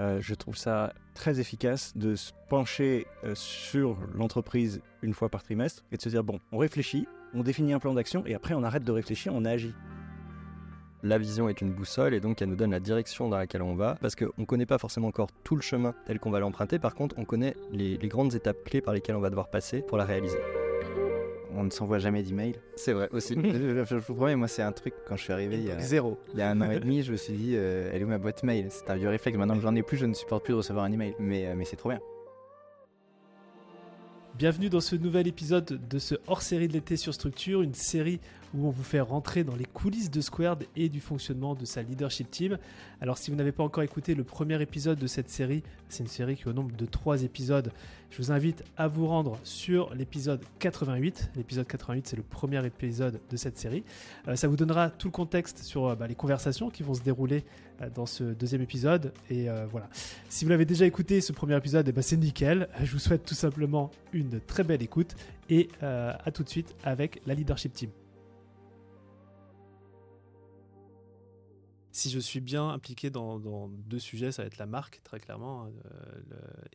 Euh, je trouve ça très efficace de se pencher euh, sur l'entreprise une fois par trimestre et de se dire bon, on réfléchit, on définit un plan d'action et après on arrête de réfléchir, on agit. La vision est une boussole et donc elle nous donne la direction dans laquelle on va parce qu'on ne connaît pas forcément encore tout le chemin tel qu'on va l'emprunter. Par contre, on connaît les, les grandes étapes clés par lesquelles on va devoir passer pour la réaliser. On ne s'envoie jamais d'email. C'est vrai aussi. je, je vous promets, moi, c'est un truc, quand je suis arrivé il y a, Zéro. il y a un an et demi, je me suis dit, euh, elle est où ma boîte mail? C'est un vieux réflexe. Maintenant que j'en ai plus, je ne supporte plus de recevoir un email. Mais, euh, mais c'est trop bien. Bienvenue dans ce nouvel épisode de ce hors-série de l'été sur Structure, une série où on vous fait rentrer dans les coulisses de Squared et du fonctionnement de sa leadership team. Alors si vous n'avez pas encore écouté le premier épisode de cette série, c'est une série qui est au nombre de 3 épisodes, je vous invite à vous rendre sur l'épisode 88. L'épisode 88 c'est le premier épisode de cette série. Euh, ça vous donnera tout le contexte sur euh, bah, les conversations qui vont se dérouler euh, dans ce deuxième épisode. Et voilà. Si vous l'avez déjà écouté ce premier épisode, eh ben, c'est nickel. Je vous souhaite tout simplement une très belle écoute et à tout de suite avec la leadership team. Si je suis bien impliqué dans, dans deux sujets, ça va être la marque, très clairement, euh,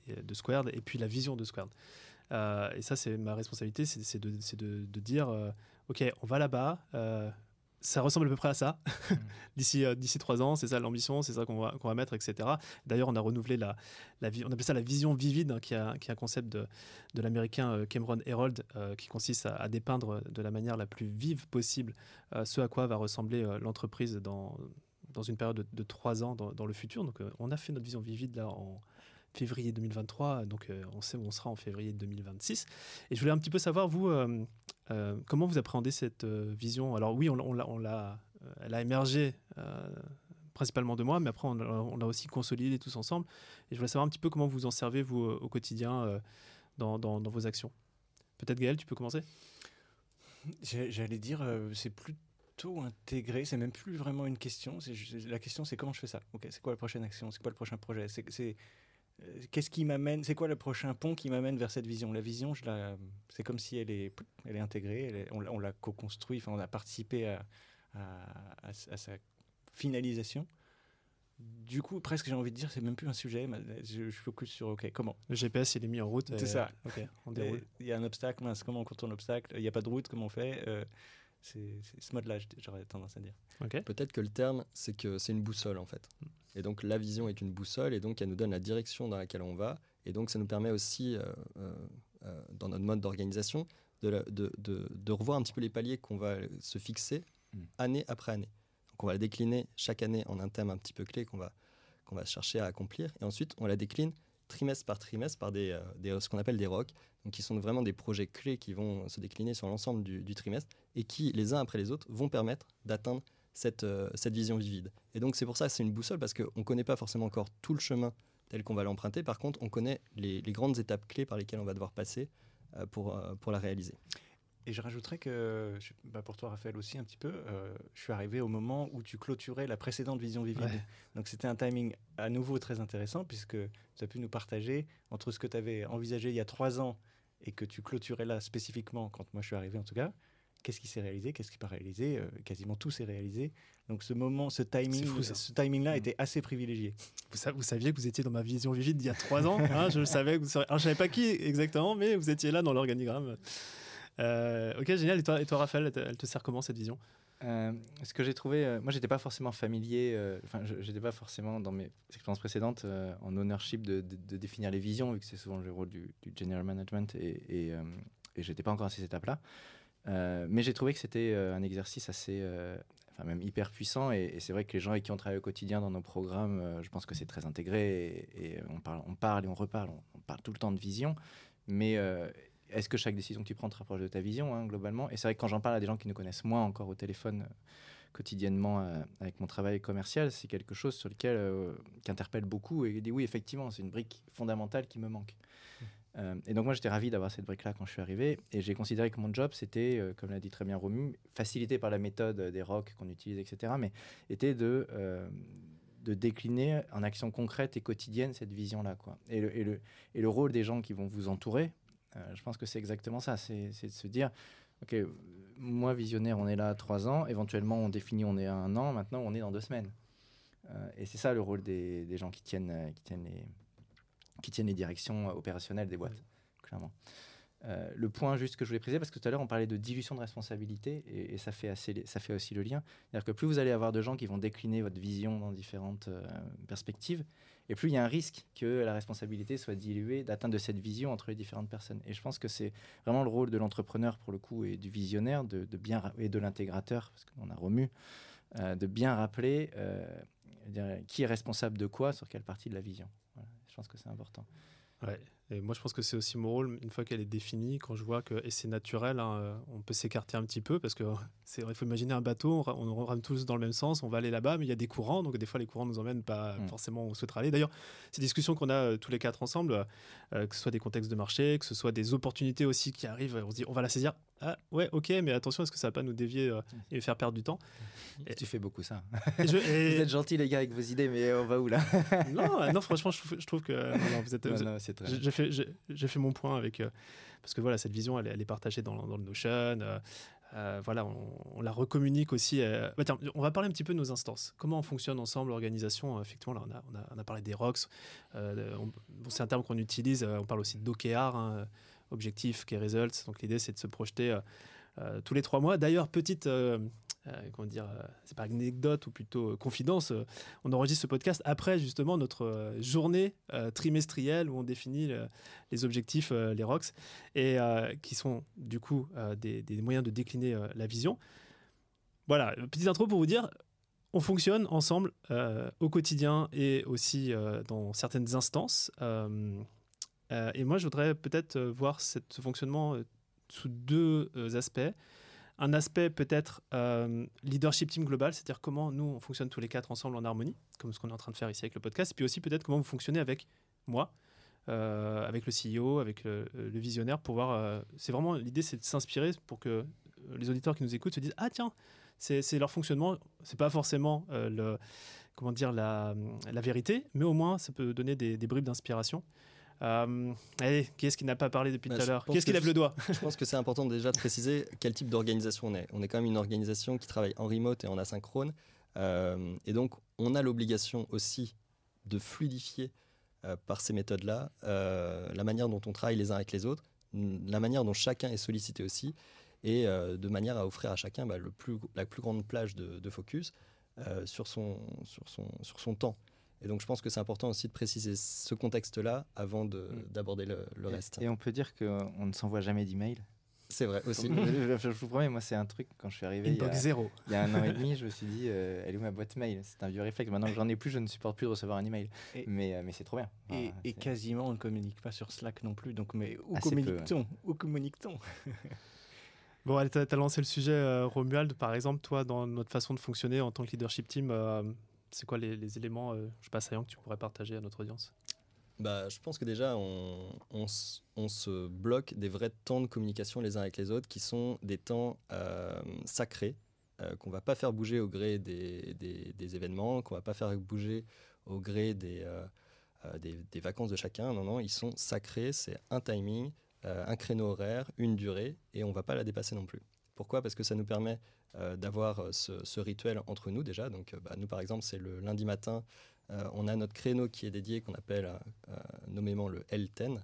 le- de Squared, et puis la vision de Squared. Euh, et ça, c'est ma responsabilité, c'est de, c'est de, de dire, euh, OK, on va là-bas, euh, ça ressemble à peu près à ça. d'ici euh, d'ici trois ans, c'est ça l'ambition, c'est ça qu'on va, mettre, etc. D'ailleurs, on a renouvelé la, on appelle ça la vision vivide, hein, qui, est un concept de, de l'américain euh, Cameron Herold, euh, qui consiste à, à dépeindre de la manière la plus vive possible euh, ce à quoi va ressembler euh, l'entreprise dans, dans une période de, trois ans dans, le futur. Donc, euh, on a fait notre vision vivide là en février 2023, donc euh, on sait où on sera en février 2026. Et je voulais un petit peu savoir, vous, euh, comment vous appréhendez cette vision? Alors oui, on, l'a- elle a émergé principalement de moi, mais après on l'a, aussi consolidé tous ensemble. Et je voulais savoir un petit peu comment vous en servez, vous, au quotidien, dans, dans- vos actions. Peut-être Gaël, tu peux commencer? J'allais dire, c'est plutôt intégré, c'est même plus vraiment une question. c'est ju- La question, c'est comment je fais ça? Ok, c'est quoi la prochaine action? C'est quoi le prochain projet? C'est euh, qu'est-ce qui m'amène C'est quoi le prochain pont qui m'amène vers cette vision? La vision, je la, c'est comme si elle est, elle est intégrée. elle est- on, l'a- on l'a co-construit. Enfin, on a participé à, à- à- à sa finalisation. Du coup, presque, j'ai envie de dire, c'est même plus un sujet. Je, je focus sur ok, comment? Le GPS, il est mis en route. C'est ça. Ok, on déroule. il y a un obstacle, mince, comment on contourne l'obstacle? Il n'y a pas de route, comment on fait? Euh, C'est ce mode-là, j'aurais tendance à dire. Peut-être que le terme, c'est que c'est une boussole en fait. Et donc la vision est une boussole et donc elle nous donne la direction dans laquelle on va. Et donc ça nous permet aussi, euh, euh, euh, dans notre mode d'organisation, de, de, de- de revoir un petit peu les paliers qu'on va se fixer Mm. année après année. Donc on va la décliner chaque année en un thème un petit peu clé qu'on va, qu'on va chercher à accomplir. Et ensuite on la décline trimestre par trimestre par des, euh, ce qu'on appelle des ROC, donc qui sont vraiment des projets clés qui vont se décliner sur l'ensemble du, trimestre et qui, les uns après les autres, vont permettre d'atteindre cette, euh, cette vision vivide. Et donc c'est pour ça que c'est une boussole, parce qu'on ne connaît pas forcément encore tout le chemin tel qu'on va l'emprunter. Par contre, on connaît les, les grandes étapes clés par lesquelles on va devoir passer euh, pour, pour la réaliser. Et je rajouterais que, je- bah pour toi, Raphaël, aussi un petit peu, euh, je suis arrivé au moment où tu clôturais la précédente vision vivide. Ouais. Donc c'était un timing à nouveau très intéressant, puisque tu as pu nous partager entre ce que tu avais envisagé il y a trois ans et que tu clôturais là spécifiquement, quand moi je suis arrivé en tout cas. Qu'est-ce qui s'est réalisé Qu'est-ce qui n'est pas réalisé Euh, Quasiment tout s'est réalisé. Donc ce moment, ce timing, fou, ce timing-là Mm. était assez privilégié. Vous, sa- vous saviez que vous étiez dans ma vision vivide il y a trois ans. hein, je le savais. Que vous alors, je savais pas qui exactement, mais vous étiez là dans l'organigramme. Euh, ok, génial. Et toi, et toi, Raphaël, elle te, sert comment cette vision? Euh, ce que j'ai trouvé, euh, moi, j'étais pas forcément familier, euh, enfin, je j'étais pas forcément dans mes expériences précédentes euh, en ownership de, définir les visions, vu que c'est souvent le rôle du, general management et, et, euh, et j'étais pas encore à cette étape-là. Euh, mais j'ai trouvé que c'était euh, un exercice assez, euh, enfin même hyper puissant. Et, c'est vrai que les gens avec qui on travaille au quotidien dans nos programmes, euh, je pense que c'est très intégré. Et, on, parle, on parle et on reparle. On, on parle tout le temps de vision. Mais euh, est-ce que chaque décision que tu prends te rapproche de ta vision, hein, globalement? Et c'est vrai que quand j'en parle à des gens qui nous connaissent moins encore au téléphone euh, quotidiennement euh, avec mon travail commercial, c'est quelque chose sur lequel euh, qui interpelle beaucoup et dit oui, effectivement, c'est une brique fondamentale qui me manque. Euh, et donc moi j'étais ravi d'avoir cette brique-là quand je suis arrivé et j'ai considéré que mon job c'était, comme l'a dit très bien Romu, facilité par la méthode des ROC qu'on utilise, etc., mais était de, de décliner en action concrète et quotidienne cette vision-là. Quoi. Et, le, et, le, et le rôle des gens qui vont vous entourer, je pense que c'est exactement ça, c'est de se dire, ok, euh, moi visionnaire, on est là à trois ans, éventuellement on définit on est à un an, maintenant on est dans deux semaines. Euh, et c'est ça le rôle des, des gens qui tiennent, euh, qui, tiennent les, qui tiennent les directions opérationnelles des boîtes, clairement. Euh, le point juste que je voulais préciser, parce que tout à l'heure on parlait de dilution de responsabilité, et, et ça, fait assez, ça fait aussi le lien. C'est-à-dire que plus vous allez avoir de gens qui vont décliner votre vision dans différentes euh, perspectives, et plus il y a un risque que la responsabilité soit diluée d'atteindre de cette vision entre les différentes personnes. Et je pense que c'est vraiment le rôle de l'entrepreneur pour le coup et du visionnaire de, bien et de l'intégrateur, parce qu'on a remu, euh, de bien rappeler euh, qui est responsable de quoi sur quelle partie de la vision. Je pense que c'est important. Ouais. Et moi, je pense que c'est aussi mon rôle, une fois qu'elle est définie, quand je vois que, et c'est naturel, hein, euh, on peut s'écarter un petit peu, parce que c'est il faut imaginer un bateau, on, on rame tous dans le même sens, on va aller là-bas, mais il y a des courants, donc des fois les courants nous emmènent pas Mm. forcément où on souhaiterait aller. D'ailleurs, ces discussions qu'on a euh, tous les quatre ensemble, euh, que ce soit des contextes de marché, que ce soit des opportunités aussi qui arrivent, on se dit, on va la saisir. Ah ouais, ok, mais attention, est-ce que ça va pas nous dévier euh, et faire perdre du temps Et- Tu fais beaucoup ça. Et je- et- Vous êtes gentils les gars avec vos idées, mais on va où là non, euh, non, franchement, je trouve, je trouve que non, non, vous êtes, J'ai fait, mon point avec. euh, parce que voilà, cette vision, elle, est- elle est partagée dans, dans le Notion. euh, euh, voilà, on, on la recommunique aussi. euh, bah tiens, on va parler un petit peu de nos instances. Comment on fonctionne ensemble, l'organisation euh, Effectivement, là, on a, on a, on a parlé des ROCs. euh, on- bon, c'est un terme qu'on utilise. euh, on parle aussi d'OKR, hein, Objectif, Key Results. Donc l'idée, c'est de se projeter euh, euh, tous les trois mois. D'ailleurs, petite. euh, euh, comment dire, euh, c'est pas anecdote ou plutôt confidence. on enregistre ce podcast après justement notre journée trimestrielle où on définit le- les objectifs, les ROCs, et qui sont du coup des, moyens de décliner la vision. Voilà, petite intro pour vous dire, on fonctionne ensemble au quotidien et aussi dans certaines instances. Euh, et moi, je voudrais peut-être euh, voir ce fonctionnement euh, sous deux aspects. Un aspect peut-être leadership team global, c'est-à-dire comment nous, on fonctionne tous les quatre ensemble en harmonie, comme ce qu'on est en train de faire ici avec le podcast. Et puis aussi peut-être comment vous fonctionnez avec moi, avec le CEO, avec le, visionnaire, pour voir. c'est vraiment l'idée, c'est de s'inspirer pour que les auditeurs qui nous écoutent se disent ah tiens, c'est leur fonctionnement. C'est pas forcément le comment dire la, vérité, mais au moins ça peut donner des bribes d'inspiration. Euh, allez, qui est-ce qui n'a pas parlé depuis Bah, tout à l'heure Qui est-ce qui lève le doigt Je pense que c'est important déjà de préciser quel type d'organisation on est. On est quand même une organisation qui travaille en remote et en asynchrone. Euh, et donc, on a l'obligation aussi de fluidifier euh, par ces méthodes-là euh, la manière dont on travaille les uns avec les autres, la manière dont chacun est sollicité aussi, et de manière à offrir à chacun bah, le plus, la plus grande plage de, de focus sur, son, sur, son, sur son temps. Et donc, je pense que c'est important aussi de préciser ce contexte-là avant de- Mm. d'aborder le, le reste. Et on peut dire qu'on ne s'envoie jamais d'emails. C'est vrai aussi. je, je vous promets, moi, c'est un truc, quand je suis arrivé il y, a, zéro. il y a un an et demi, je me suis dit, euh, elle est où ma boîte mail? C'est un vieux réflexe. Maintenant que j'en ai plus, je ne supporte plus de recevoir un email. Et- mais euh, mais c'est trop bien. Et, Enfin, et c'est- quasiment, on ne communique pas sur Slack non plus. Donc, mais où communique-t-on? Où communique-t-on? Bon, t'as as lancé le sujet, euh, Romuald. Par exemple, toi, dans notre façon de fonctionner en tant que leadership team, euh, c'est quoi les, éléments, euh, je sais pas, saillants que tu pourrais partager à notre audience? Bah, je pense que déjà, on, on se bloque des vrais temps de communication les uns avec les autres qui sont des temps euh, sacrés, euh, qu'on va pas faire bouger au gré des, des- événements, qu'on va pas faire bouger au gré des, euh, euh, des, des vacances de chacun. Non, non, ils sont sacrés, c'est un timing, un créneau horaire, une durée, et on va pas la dépasser non plus. Pourquoi? Parce que ça nous permet euh, d'avoir euh, ce, ce rituel entre nous déjà. Donc, euh, bah, nous, par exemple, c'est le lundi matin. On a notre créneau qui est dédié, qu'on appelle nommément le L10,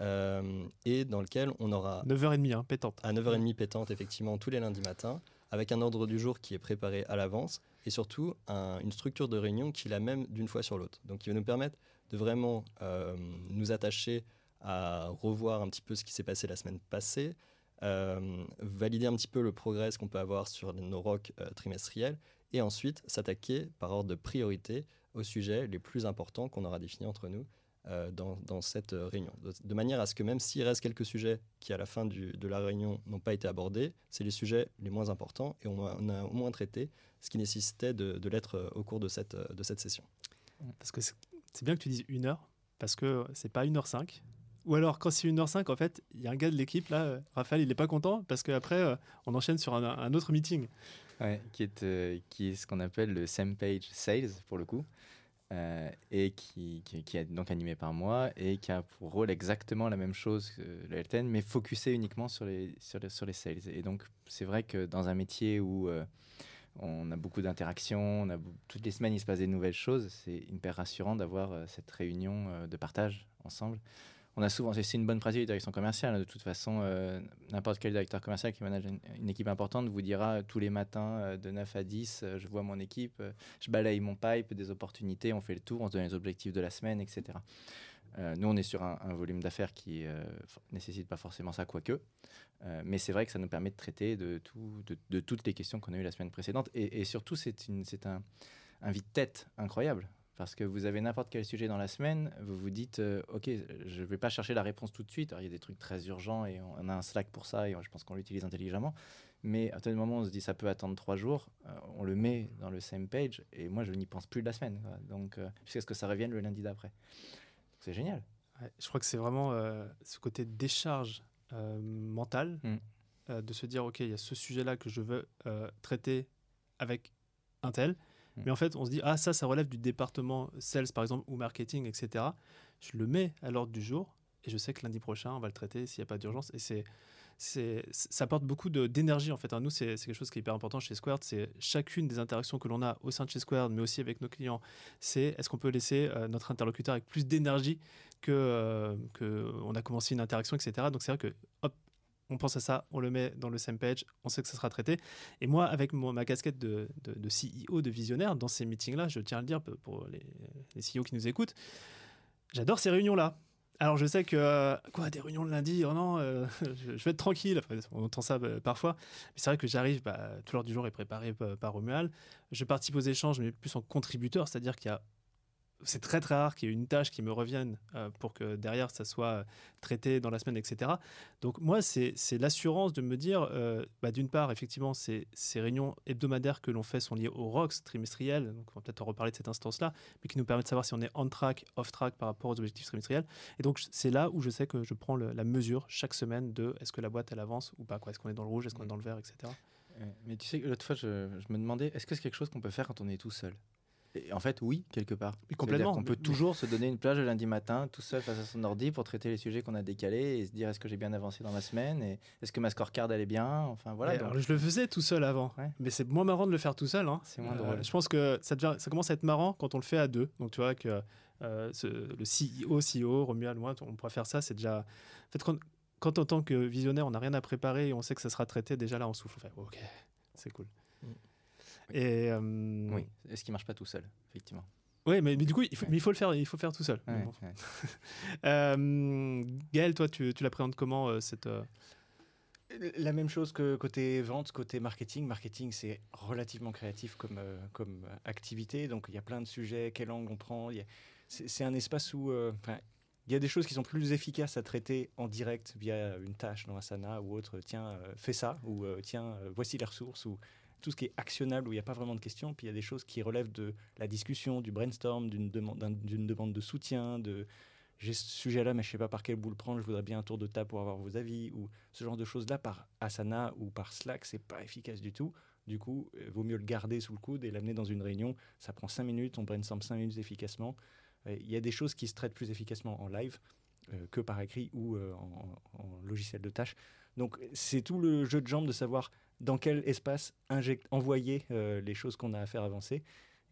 euh, et dans lequel on aura 9h30, hein, pétante. à 9h30 pétante, effectivement, tous les lundis matins, avec un ordre du jour qui est préparé à l'avance, et surtout un- une structure de réunion qui est la même d'une fois sur l'autre. Donc, qui va nous permettre de vraiment euh, nous attacher à revoir un petit peu ce qui s'est passé la semaine passée, valider un petit peu le progrès qu'on peut avoir sur nos ROC euh, trimestriels, et ensuite s'attaquer par ordre de priorité aux sujets les plus importants qu'on aura définis entre nous euh, dans, cette euh, réunion. De, manière à ce que même s'il reste quelques sujets qui, à la fin de la réunion, n'ont pas été abordés, c'est les sujets les moins importants et on, a- au moins traité ce qui nécessitait de, l'être euh, au cours de cette, euh, de cette session. Parce que c'est bien que tu dises 1 heure, parce que c'est pas 1h05. Ou alors, quand c'est 1h05, en fait, il y a un gars de l'équipe, là, euh, Raphaël, il est pas content, parce qu'après, euh, on enchaîne sur un, autre meeting. Ouais, qui est, euh, ce qu'on appelle le same page sales pour le coup, et qui, est donc animé par moi et qui a pour rôle exactement la même chose que le L10, mais focusé uniquement sur les, sur les, sales. Et donc, c'est vrai que dans un métier où, on a beaucoup d'interactions, toutes les semaines il se passe des nouvelles choses. C'est hyper rassurant d'avoir cette réunion de partage ensemble. On a souvent, c'est une bonne pratique de direction commerciale. hein. De toute façon, euh, n'importe quel directeur commercial qui manage une, équipe importante vous dira tous les matins euh, de 9 à 10, euh, je vois mon équipe, je balaye mon pipe, des opportunités, on fait le tour, on se donne les objectifs de la semaine, etc. Nous, on est sur un, volume d'affaires qui ne nécessite pas forcément ça, quoique. Mais c'est vrai que ça nous permet de traiter de, tout, de, toutes les questions qu'on a eues la semaine précédente. Et, surtout, c'est un, un vide-tête incroyable. Parce que vous avez n'importe quel sujet dans la semaine, vous vous dites, euh, OK, je ne vais pas chercher la réponse tout de suite. Alors, il y a des trucs très urgents et on, a un Slack pour ça et je pense qu'on l'utilise intelligemment. Mais à tel moment, on se dit, ça peut attendre trois jours, euh, on le met dans le same page et moi, je n'y pense plus de la semaine. quoi. Donc, euh, jusqu'à ce que ça revienne le lundi d'après. C'est génial. Ouais, je crois que c'est vraiment ce côté décharge mentale Mm. euh, de se dire ok il y a ce sujet là que je veux traiter avec un tel. Mais en fait on se dit ah ça ça relève du département sales par exemple ou marketing etc je le mets à l'ordre du jour et je sais que lundi prochain on va le traiter s'il n'y a pas d'urgence et c'est ça apporte beaucoup d'énergie en fait. hein. Nous, c'est quelque chose qui est hyper important chez Squared. C'est chacune des interactions que l'on a au sein de chez Squared, mais aussi avec nos clients. C'est est-ce qu'on peut laisser euh, notre interlocuteur avec plus d'énergie que, euh, a commencé une interaction, etc. Donc c'est vrai que hop, on pense à ça, on le met dans le same page, on sait que ça sera traité. Et moi, avec ma casquette de, de, CEO, de visionnaire, dans ces meetings-là, je tiens à le dire pour les, les CEO qui nous écoutent, j'adore ces réunions-là. Alors je sais que euh, quoi des réunions le lundi, oh non, euh, je, vais être tranquille. On entend ça bah, parfois, mais c'est vrai que j'arrive, bah, tout l'heure du jour est préparé par, par. Je participe aux échanges, mais plus en contributeur, c'est-à-dire qu'il y a c'est très très rare qu'il y ait une tâche qui me revienne euh, pour que derrière ça soit euh, traité dans la semaine, etc. Donc moi, c'est l'assurance de me dire, euh, bah, d'une part, effectivement, ces, ces réunions hebdomadaires que l'on fait sont liées aux ROCs trimestriels, donc on va peut-être en reparler de cette instance-là, mais qui nous permettent de savoir si on est on track, off track par rapport aux objectifs trimestriels. Et donc c'est là où je sais que je prends le- la mesure chaque semaine de est-ce que la boîte elle avance ou pas. Est-ce qu'on est dans le rouge, est-ce qu'on est dans le vert, etc. Mais tu sais, que l'autre fois, je, je me demandais, est-ce que c'est quelque chose qu'on peut faire quand on est tout seul? Et en fait, oui, quelque part. Complètement. On peut toujours se donner une plage le lundi matin, tout seul face à son ordi, pour traiter les sujets qu'on a décalés et se dire est-ce que j'ai bien avancé dans la semaine et est-ce que ma scorecard est bien? Enfin voilà. Donc, alors, je le faisais tout seul avant, Ouais. mais c'est moins marrant de le faire tout seul. hein. C'est moins Euh, drôle. Je pense que ça, devient- ça commence à être marrant quand on le fait à deux. Donc tu vois que euh, ce- le CEO, CEO, Romuald, moi, on pourrait faire ça. C'est déjà. En fait, quand, quand en tant que visionnaire, on n'a rien à préparer et on sait que ça sera traité, déjà là, on souffle. Ok, c'est cool. Mm. Et euh, Oui, est-ce qu'il marche pas tout seul, effectivement? ouais, mais, mais du coup, il faut, mais il faut le faire. Il faut le faire tout seul. Ouais, Bon. ouais. Euh, Gaël, toi, tu, tu l'appréhendes comment euh, cette euh, La même chose que côté vente, côté marketing. Marketing, c'est relativement créatif comme, euh, comme activité. Donc, il y a plein de sujets, quel angle on prend. a- C'est un espace où euh, il y a des choses qui sont plus efficaces à traiter en direct via une tâche dans Asana ou autre. Tiens, euh, fais ça. Ou euh, tiens, euh, voici les ressources. Ou tout ce qui est actionnable où il n'y a pas vraiment de questions. Puis il y a des choses qui relèvent de la discussion, du brainstorm, d'une demande, demande de soutien, de j'ai ce sujet-là, mais je sais pas par quel bout le prendre, je voudrais bien un tour de table pour avoir vos avis, ou ce genre de choses-là par Asana ou par Slack, c'est pas efficace du tout. Du coup, il vaut mieux le garder sous le coude et l'amener dans une réunion. Ça prend 5 minutes, on brainstorm 5 minutes efficacement. Euh, Il y a des choses qui se traitent plus efficacement en live euh, que par écrit ou euh, en, en logiciel de tâche. Donc, c'est tout le jeu de jambes de savoir dans quel espace inject- envoyer euh, les choses qu'on a à faire avancer.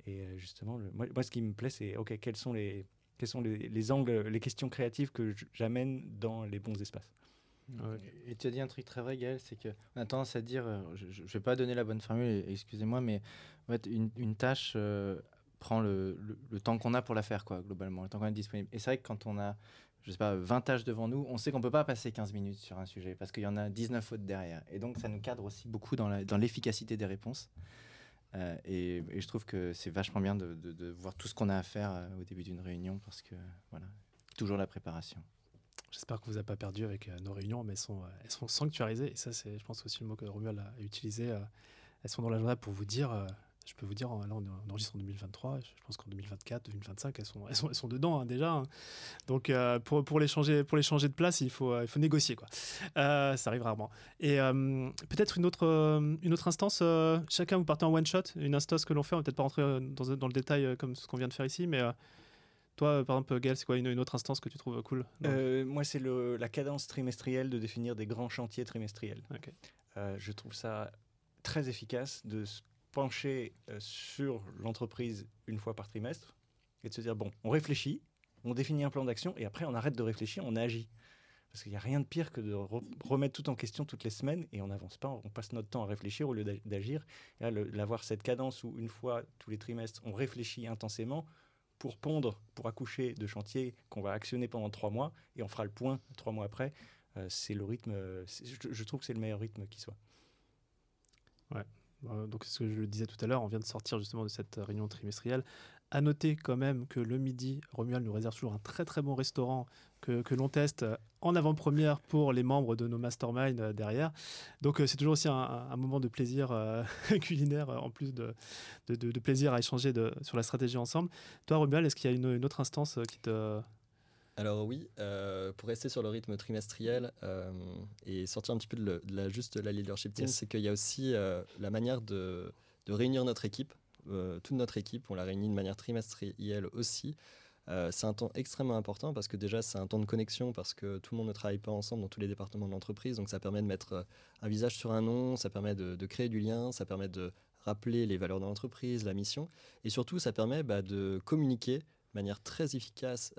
Et euh, justement, le- moi, moi, ce qui me plaît, c'est OK, quels sont les, quels sont les, les angles, les questions créatives que j'amène dans les bons espaces. Ouais. Et tu as dit un truc très vrai, Gaël, c'est qu'on a tendance à dire, euh, je ne vais pas donner la bonne formule, excusez-moi, mais en fait, une, une tâche euh, prend le, le- le temps qu'on a pour la faire, quoi, globalement, le temps qu'on est disponible. Et c'est vrai que quand on a, je sais pas, 20 tâches devant nous, on sait qu'on ne peut pas passer 15 minutes sur un sujet, parce qu'il y en a 19 autres derrière. Et donc, ça nous cadre aussi beaucoup dans l'efficacité des réponses. Euh, et, je trouve que c'est vachement bien de, voir tout ce qu'on a à faire euh, au début d'une réunion, parce que, voilà, toujours la préparation. J'espère que vous n'avez pas perdu avec euh, nos réunions, mais elles sont, elles sont sanctuarisées. Et ça, c'est, je pense, aussi le mot que Romuald a utilisé. elles sont dans l'agenda pour vous dire, je peux vous dire, euh, là, on, enregistre en 2023. Je pense qu'en 2024, 2025, elles sont, elles sont, elles sont dedans hein, déjà. hein. Donc, euh, pour, pour, les changer, pour les changer de place, il faut, euh, il faut négocier. Quoi. Euh, ça arrive rarement. Et euh, peut-être une autre, une autre instance. chacun, vous partez en one shot. Une instance que l'on fait. On va peut-être pas rentrer dans, dans le détail comme ce qu'on vient de faire ici, mais. toi, par exemple, Gaël, c'est quoi une, une autre instance que tu trouves cool Euh, moi, c'est la cadence trimestrielle de définir des grands chantiers trimestriels. Ok. Euh, je trouve ça très efficace de pencher euh, sur l'entreprise une fois par trimestre et de se dire bon, on réfléchit, on définit un plan d'action et après on arrête de réfléchir, on agit. Parce qu'il n'y a rien de pire que de remettre tout en question toutes les semaines et on n'avance pas, on passe notre temps à réfléchir au lieu d'agir. Et d'avoir cette cadence où une fois tous les trimestres, on réfléchit intensément pour pondre, pour accoucher de chantier qu'on va actionner pendant trois mois et on fera le point trois mois après. Euh, c'est le rythme, je, je, trouve que c'est le meilleur rythme qui soit. Ouais. Euh, donc, ce que je le disais tout à l'heure, on vient de sortir justement de cette réunion trimestrielle. À noter quand même que le midi, Romuald nous réserve toujours un très très bon restaurant que, l'on teste en avant-première pour les membres de nos masterminds euh, derrière. Donc c'est toujours aussi un, moment de plaisir culinaire en plus de, plaisir à échanger sur la stratégie ensemble. Toi Romuald, est-ce qu'il y a une, une, autre instance qui te, alors oui, euh, pour rester sur le rythme trimestriel euh, et sortir un petit peu de, la, juste la leadership team, c'est qu'il y a aussi euh, la manière de, réunir notre équipe, toute notre équipe, on la réunit de manière trimestrielle aussi. c'est un temps extrêmement important parce que déjà c'est un temps de connexion parce que tout le monde ne travaille pas ensemble dans tous les départements de l'entreprise, donc ça permet de mettre un visage sur un nom, ça permet de, créer du lien, ça permet de rappeler les valeurs de l'entreprise, la mission, et surtout ça permet bah, de communiquer de manière très efficace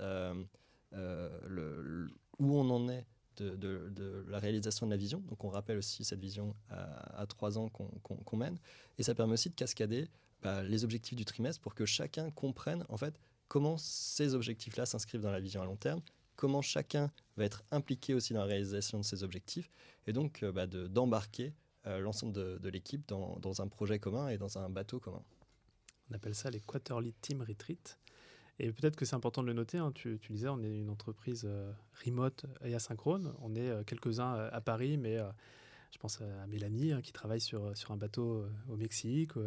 le, où on en est de, la réalisation de la vision. Donc on rappelle aussi cette vision à, trois ans qu'on mène. Et ça permet aussi de cascader bah, les objectifs du trimestre pour que chacun comprenne en fait comment ces objectifs-là s'inscrivent dans la vision à long terme, comment chacun va être impliqué aussi dans la réalisation de ces objectifs, et donc euh, bah, d'embarquer euh, l'ensemble de, l'équipe dans, dans, un projet commun et dans un bateau commun. On appelle ça les Quarterly Team Retreat. Et peut-être que c'est important de le noter, hein, tu, tu, disais, on est une entreprise euh, remote et asynchrone. On est euh, quelques-uns euh, à Paris, mais je pense à Mélanie hein, qui travaille sur, sur un bateau au Mexique. je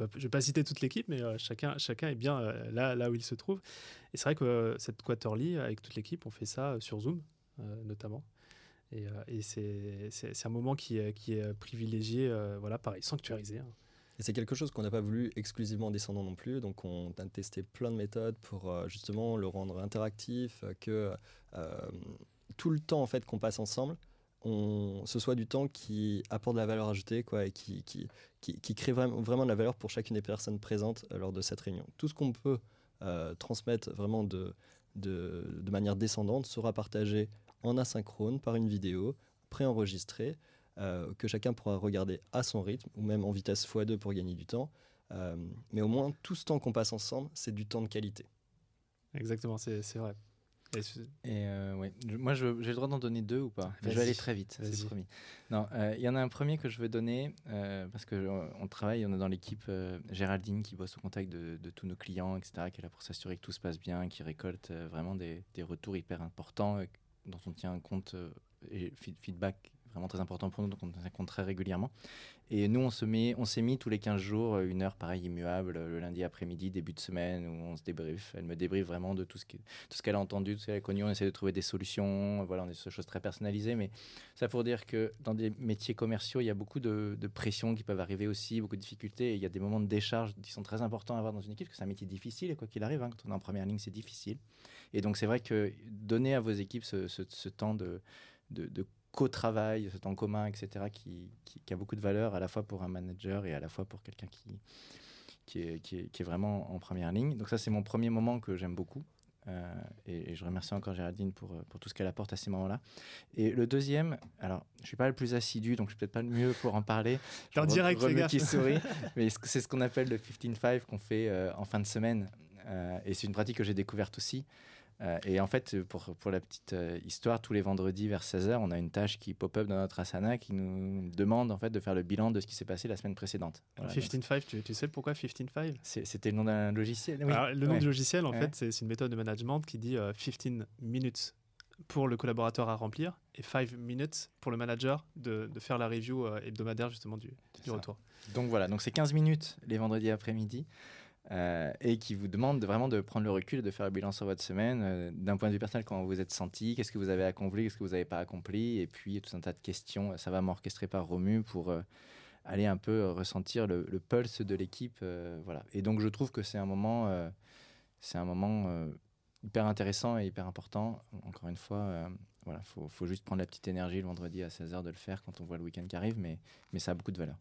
ne vais pas citer toute l'équipe, mais chacun, chacun est bien là, là où il se trouve. Et c'est vrai que cette quarterly, avec toute l'équipe, on fait ça sur Zoom, notamment. Et, et c'est un moment qui, qui est privilégié, voilà, pareil, sanctuarisé. Hein. Et c'est quelque chose qu'on n'a pas voulu exclusivement descendant non plus. Donc on a testé plein de méthodes pour euh, justement le rendre interactif, euh, que euh, tout le temps en fait qu'on passe ensemble, on, ce soit du temps qui apporte de la valeur ajoutée quoi, et qui, qui, qui, crée vraiment, vraiment de la valeur pour chacune des personnes présentes lors de cette réunion. Tout ce qu'on peut transmettre vraiment de, de, de, manière descendante sera partagé en asynchrone par une vidéo préenregistrée. Euh, que chacun pourra regarder à son rythme, ou même en vitesse x2 pour gagner du temps. Euh, mais au moins, tout ce temps qu'on passe ensemble, c'est du temps de qualité. Exactement, c'est vrai. Et, euh, ouais. moi, j'ai le droit d'en donner deux ou pas? Je vais aller très vite, c'est promis. Non, il y en a un premier que je veux donner parce que on travaille, on est dans l'équipe Géraldine qui bosse au contact de, tous nos clients, etc., qui est là pour s'assurer que tout se passe bien, qui récolte vraiment des, des, retours hyper importants dont on tient compte et feedback très important pour nous, donc on compte très régulièrement. Et nous, on se s'est mis tous les 15 jours, euh, une heure pareil immuable, le lundi après-midi, début de semaine, où on se débriefe. Elle me débriefe vraiment de tout ce qu'elle a entendu, tout ce qu'elle a connu. On essaie de trouver des solutions. Voilà, on est sur des choses très personnalisées. Mais ça pour dire que dans des métiers commerciaux, il y a beaucoup de, de pression qui peuvent arriver aussi, beaucoup de difficultés. Il y a des moments de décharge qui sont très importants à avoir dans une équipe, parce que c'est un métier difficile. Et quoi qu'il arrive, hein, quand on est en première ligne, c'est difficile. Et donc, c'est vrai que donner à vos équipes ce, temps de co-travail, ce temps commun, etc., qui, qui, a beaucoup de valeur à la fois pour un manager et à la fois pour quelqu'un qui, qui est, qui, est, vraiment en première ligne. Donc ça, c'est mon premier moment que j'aime beaucoup. Euh, et, je remercie encore Géraldine pour, pour tout ce qu'elle apporte à ces moments-là. Et le deuxième, alors je suis pas le plus assidu, donc je suis peut-être pas le mieux pour en parler. en direct, les gars. qui sourit, mais c'est ce qu'on appelle le 15-5 qu'on fait euh, en fin de semaine. Euh, et c'est une pratique que j'ai découverte aussi. Euh, et en fait, pour, pour la petite euh, histoire, tous les vendredis vers 16h, on a une tâche qui pop-up dans notre Asana qui nous demande en fait de faire le bilan de ce qui s'est passé la semaine précédente. 15.5, tu, tu, sais pourquoi 15.5 C'était le nom d'un logiciel Le nom du logiciel, en fait, c'est une méthode de management qui dit 15 euh, minutes pour le collaborateur à remplir et 5 minutes pour le manager de, de faire la review hebdomadaire justement du, du retour. Donc voilà, donc c'est 15 minutes les vendredis après-midi. Euh, et qui vous demande vraiment de prendre le recul de faire le bilan sur votre semaine, euh, d'un point de vue personnel, comment vous êtes senti, qu'est-ce que vous avez accompli, qu'est-ce que vous n'avez pas accompli, et puis tout un tas de questions. Ça va m'orchestrer par Romu pour euh, aller un peu ressentir le, pulse de l'équipe. voilà. Et donc je trouve que c'est un moment, c'est un moment hyper intéressant et hyper important. Encore une fois, voilà, faut, faut, juste prendre la petite énergie le vendredi à 16h de le faire quand on voit le week-end qui arrive, mais, mais ça a beaucoup de valeur.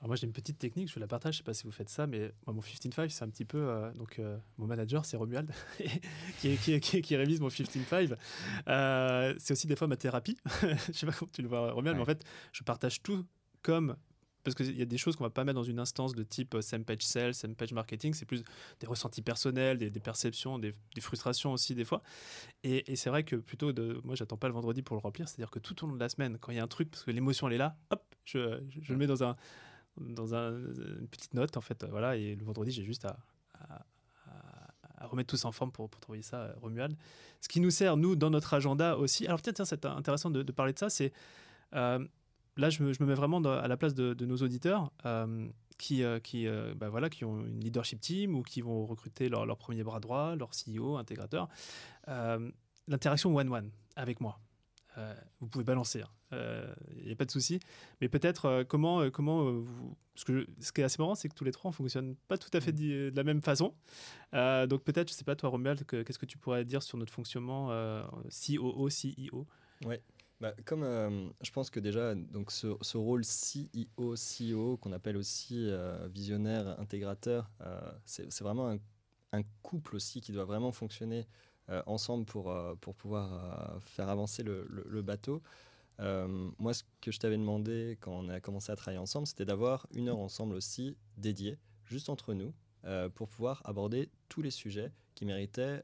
Alors moi j'ai une petite technique, je la partage, je sais pas si vous faites ça, mais moi, mon 15-5 c'est un petit peu, euh, donc euh, mon manager c'est Romuald qui, qui, qui, qui, révise mon 15-5. Euh, c'est aussi des fois ma thérapie, je sais pas comment tu le vois Romuald, ouais. mais en fait je partage tout comme parce qu'il y a des choses qu'on va pas mettre dans une instance de type same page sales, same page marketing, c'est plus des ressentis personnels, des, des perceptions, des, des, frustrations aussi des fois. Et, et c'est vrai que plutôt de, moi j'attends pas le vendredi pour le remplir, c'est-à-dire que tout au long de la semaine, quand il y a un truc, parce que l'émotion elle est là, hop, je, je, je le mets dans un dans un, une petite note en fait voilà et le vendredi j'ai juste à, à, à, remettre tout ça en forme pour, pour trouver ça euh, Romuald ce qui nous sert nous dans notre agenda aussi alors tiens c'est intéressant de, parler de ça c'est euh, là je me, mets vraiment à la place de, nos auditeurs euh, qui, qui, bah voilà, qui ont une leadership team ou qui vont recruter leur, premier bras droit, leur CEO, intégrateur. L'interaction one-one avec moi. Euh, vous pouvez balancer, il hein. n'y a pas de souci. Mais peut-être euh, comment, euh, comment vous... Parce que je... ce qui est assez marrant, c'est que tous les trois, on fonctionne pas tout à fait de la même façon. donc peut-être, je sais pas, toi, Romuald, qu'est-ce que tu pourrais dire sur notre fonctionnement COO, CEO Ouais. Bah, comme euh, je pense que déjà, donc ce, ce rôle CEO, CEO, qu'on appelle aussi euh, visionnaire, intégrateur, euh, c'est vraiment un, un, couple aussi qui doit vraiment fonctionner ensemble pour, pour pouvoir faire avancer le, le, le bateau. moi, ce que je t'avais demandé quand on a commencé à travailler ensemble, c'était d'avoir une heure ensemble aussi dédiée, juste entre nous, pour pouvoir aborder tous les sujets qui méritaient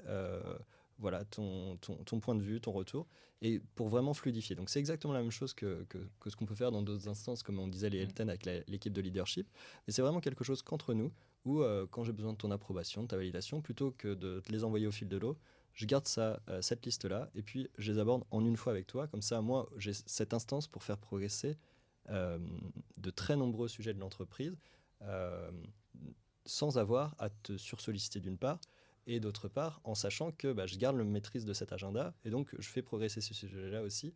voilà, ton, ton, ton, point de vue, ton retour, et pour vraiment fluidifier. Donc c'est exactement la même chose que, que, que ce qu'on peut faire dans d'autres instances, comme on disait les Elten avec l'équipe de leadership, mais c'est vraiment quelque chose qu'entre nous, où euh, quand j'ai besoin de ton approbation, de ta validation, plutôt que de te les envoyer au fil de l'eau, je garde ça, euh, cette liste-là, et puis je les aborde en une fois avec toi, comme ça, moi, j'ai cette instance pour faire progresser euh, de très nombreux sujets de l'entreprise, euh, sans avoir à te sursolliciter d'une part, et d'autre part en sachant que bah, je garde le maîtrise de cet agenda et donc je fais progresser ce sujet-là aussi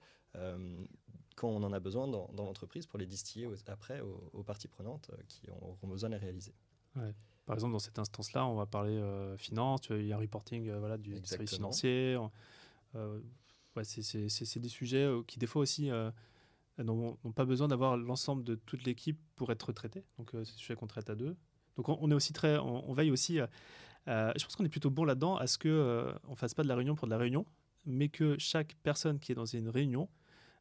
quand on en a besoin dans, l'entreprise pour les distiller après aux, parties prenantes qui auront besoin de les réaliser. Par exemple, dans cette instance-là, on va parler euh, finance, il y a un reporting euh, voilà, du Exactement. service financier. Euh, ouais, c'est des sujets qui, des fois aussi, n'ont pas besoin d'avoir l'ensemble de toute l'équipe pour être traités. Donc, c'est des sujets qu'on traite à deux. Donc, on, on est aussi très, on, on veille aussi je pense qu'on est plutôt bon là-dedans à ce qu'on euh, ne fasse pas de la réunion pour de la réunion, mais que chaque personne qui est dans une réunion,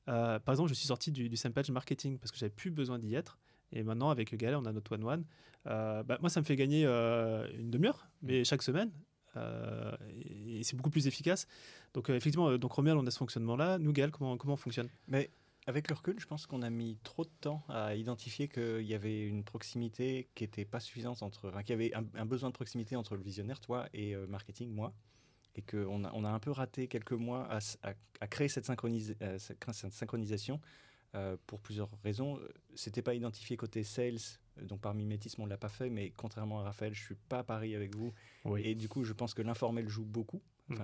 par exemple, je suis sorti du, du Sempage Marketing parce que j'avais plus besoin d'y être. Et maintenant, avec Gaël, on a notre one-one. Euh, bah, moi, ça me fait gagner euh, une demi-heure, mais chaque semaine. Euh, et, et c'est beaucoup plus efficace. Donc, effectivement, donc Romuald, on a ce fonctionnement-là. Nous, Gaël, comment, comment on fonctionne? Mais avec le recul, je pense qu'on a mis trop de temps à identifier qu'il y avait une proximité qui n'était pas suffisante entre, enfin, qu'il y avait un, un, besoin de proximité entre le visionnaire, toi, et euh, marketing, moi, et qu'on a, on a un peu raté quelques mois à, à, à créer cette synchronisation euh, pour plusieurs raisons. C'était pas identifié côté sales, donc par mimétisme on l'a pas fait, mais contrairement à Raphaël, je suis pas à Paris avec vous, oui. et du coup je pense que l'informel joue beaucoup, mmh.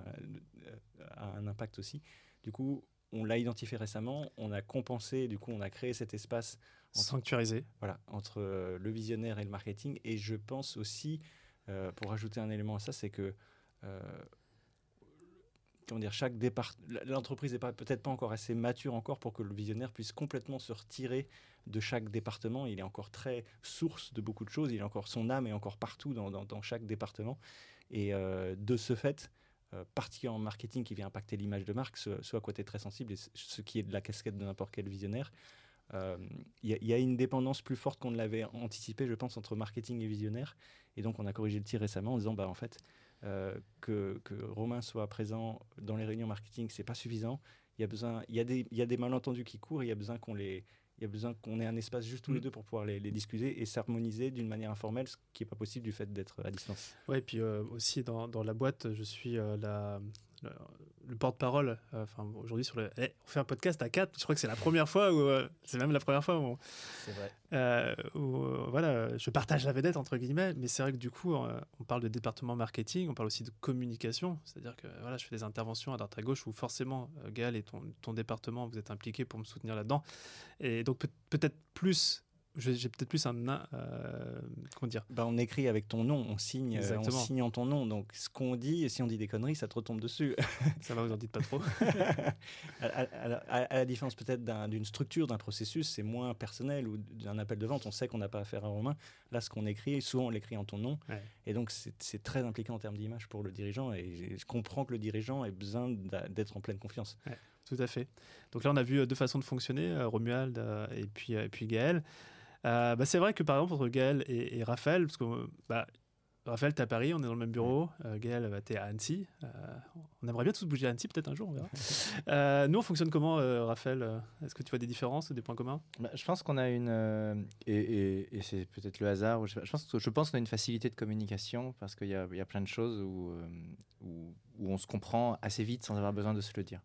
a un impact aussi. Du coup, on l'a identifié récemment, on a compensé, du coup, on a créé cet espace entre, sanctuarisé. Voilà, entre euh, le visionnaire et le marketing. Et je pense aussi, euh, pour ajouter un élément à ça, c'est que euh, chaque l'entreprise n'est peut-être pas encore assez mature encore pour que le visionnaire puisse complètement se retirer de chaque département. Il est encore très source de beaucoup de choses. Il est encore son âme est encore partout dans, chaque département. Et euh, de ce fait, euh, particulièrement en marketing qui vient impacter l'image de marque, ce, ce à quoi tu es très sensible et ce qui est de la casquette de n'importe quel visionnaire. Il euh, y, y, a une dépendance plus forte qu'on ne l'avait anticipé, je pense, entre marketing et visionnaire. Et donc, on a corrigé le tir récemment en disant, bah, en fait, euh, que, que, Romain soit présent dans les réunions marketing, c'est pas suffisant. Il y a besoin, il y a des, il y a des malentendus qui courent. Il y a besoin qu'on les, il y a besoin qu'on ait un espace juste tous mmh. les deux pour pouvoir les, les discuter et s'harmoniser d'une manière informelle, ce qui n'est pas possible du fait d'être à distance. Oui, et puis euh, aussi dans, dans, la boîte, je suis euh, la, le porte-parole. Euh, aujourd'hui, sur le, eh, on fait un podcast à quatre. Je crois que c'est la première fois où euh, c'est même la première fois où, euh, où voilà, je partage la vedette entre guillemets. Mais c'est vrai que du coup, on, parle de département marketing, on parle aussi de communication. C'est-à-dire que voilà, je fais des interventions à droite à gauche où forcément, Gaël et ton, ton département, vous êtes impliqués pour me soutenir là-dedans. Et donc peut, peut-être plus j'ai peut-être plus un. euh, comment dire? Bah, on écrit avec ton nom, on signe, euh, on signe en ton nom. Donc, ce qu'on dit, et si on dit des conneries, ça te retombe dessus. Ça va, vous en dites pas trop. à, à- à la- à- à la différence peut-être d'un- d'une structure, d'un processus, c'est moins personnel ou d'un appel de vente. On sait qu'on n'a pas affaire à Romain. Là, ce qu'on écrit, souvent on l'écrit en ton nom. Ouais. Et donc, c'est très impliquant en termes d'image pour le dirigeant. Et je comprends que le dirigeant ait besoin d'être en pleine confiance. Tout à fait. Donc là, on a vu euh, deux façons de fonctionner, euh, Romuald et puis, et puis Gaël. Euh, bah, c'est vrai que par exemple, entre Gaël et, et Raphaël, parce que euh, bah, Raphaël, t'es à Paris, on est dans le même bureau. Euh, Gaël, bah, t'es à Annecy. Euh, on aimerait bien tous bouger à Annecy, peut-être un jour, on verra. Euh, nous, on fonctionne comment, Raphaël Est-ce que tu vois des différences, des points communs? Bah, je pense qu'on a une et, et- et c'est peut-être le hasard. ou Je, pense, je pense qu'on a une facilité de communication parce qu'il y y a plein de choses où, où, où on se comprend assez vite sans avoir besoin de se le dire.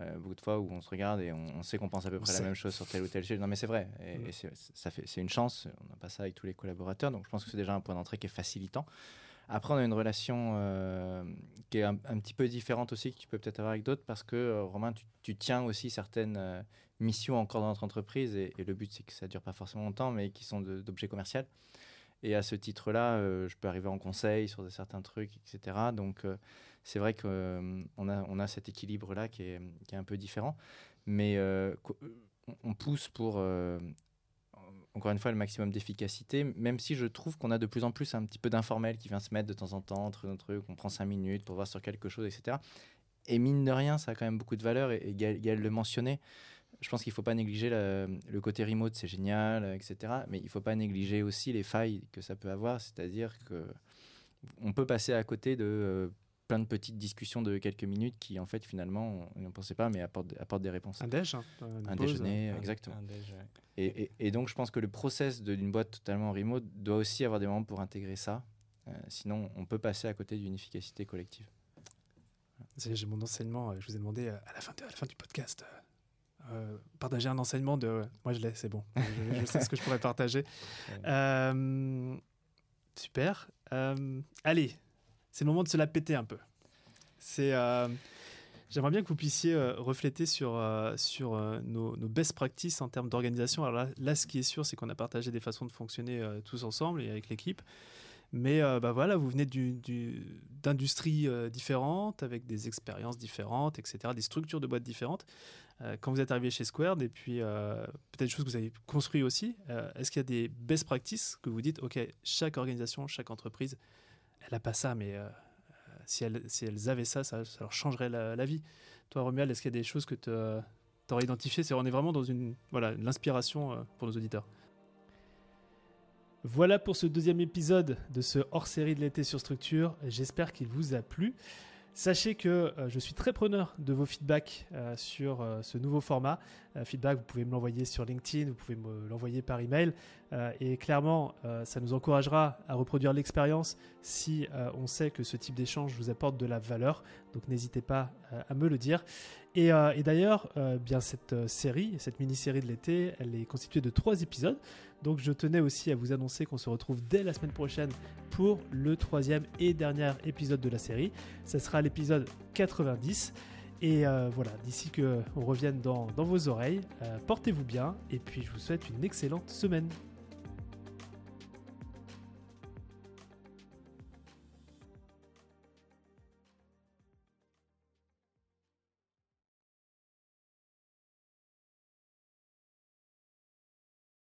Euh, beaucoup de fois où on se regarde et on, on sait qu'on pense à peu On près sait. la même chose sur tel ou tel sujet. Non mais c'est vrai. Et, Mm. et ça fait, c'est une chance. On n'a pas ça avec tous les collaborateurs. Donc je pense que c'est déjà un point d'entrée qui est facilitant. Après, on a une relation euh, qui est un, un petit peu différente aussi que tu peux peut-être avoir avec d'autres parce que euh, Romain, tu, tu tiens aussi certaines euh, missions encore dans notre entreprise et, et le but c'est que ça dure pas forcément longtemps mais qui sont d'objets commerciaux. Et à ce titre-là, euh, je peux arriver en conseil sur certains trucs, etc. Donc euh, c'est vrai qu'on on a, cet équilibre-là qui est, un peu différent. Mais euh, on- pousse pour, euh, encore une fois, le maximum d'efficacité, même si je trouve qu'on a de plus en plus un petit peu d'informel qui vient se mettre de temps en temps entre nos trucs, on prend cinq minutes pour voir sur quelque chose, etc. Et mine de rien, ça a quand même beaucoup de valeur, et, et Gaël, Gaël le mentionnait. Je pense qu'il ne faut pas négliger le côté remote, c'est génial, euh, etc. Mais il ne faut pas négliger aussi les failles que ça peut avoir, c'est-à-dire que on peut passer à côté de euh, plein de petites discussions de quelques minutes qui, en fait, finalement, on n'en pensait pas, mais apportent, apportent des réponses. Un déj hein, une Un pause, déjeuner, Un- exactement. un déj, ouais. Et, et- et donc, je pense que le process d'une boîte totalement remote doit aussi avoir des moments pour intégrer ça. Euh, sinon, on peut passer à côté d'une efficacité collective. C'est- J'ai mon enseignement, euh, je vous ai demandé euh, à la fin, de- à la fin du podcast, euh, euh, partager un enseignement de... Moi je l'ai, c'est bon, je, je sais ce que je pourrais partager. Euh, super. Euh, allez, c'est le moment de se la péter un peu. C'est... J'aimerais bien que vous puissiez refléter sur, sur nos, nos best practices en termes d'organisation. Alors là, là, ce qui est sûr, c'est qu'on a partagé des façons de fonctionner tous ensemble et avec l'équipe. Mais euh, bah voilà, vous venez du- du- d'industries euh, différentes, avec des expériences différentes, etc., des structures de boîtes différentes. Euh, quand vous êtes arrivé chez Squared, et puis euh, peut-être des choses que vous avez construit aussi, euh, est-ce qu'il y a des best practices que vous dites, OK, chaque organisation, chaque entreprise, elle n'a pas ça, mais si, elles, avaient ça, ça, leur changerait la, vie. Toi, Romuald, est-ce qu'il y a des choses que tu aurais identifiées? C'est On est vraiment dans une, voilà, l'inspiration pour nos auditeurs. Voilà pour ce deuxième épisode de ce hors-série de l'été sur structure. J'espère qu'il vous a plu. Sachez que euh, je suis très preneur de vos feedbacks euh, sur euh, ce nouveau format. Feedback, vous pouvez me l'envoyer sur LinkedIn, vous pouvez me l'envoyer par email. Et clairement, ça nous encouragera à reproduire l'expérience si on sait que ce type d'échange vous apporte de la valeur. Donc n'hésitez pas euh, à me le dire. Et, euh, d'ailleurs, euh, bien cette série, cette mini-série de l'été, elle est constituée de trois épisodes. Donc je tenais aussi à vous annoncer qu'on se retrouve dès la semaine prochaine pour le troisième et dernier épisode de la série. Ce sera l'épisode 90. Et voilà, d'ici que on revienne dans, vos oreilles, portez-vous bien et puis je vous souhaite une excellente semaine.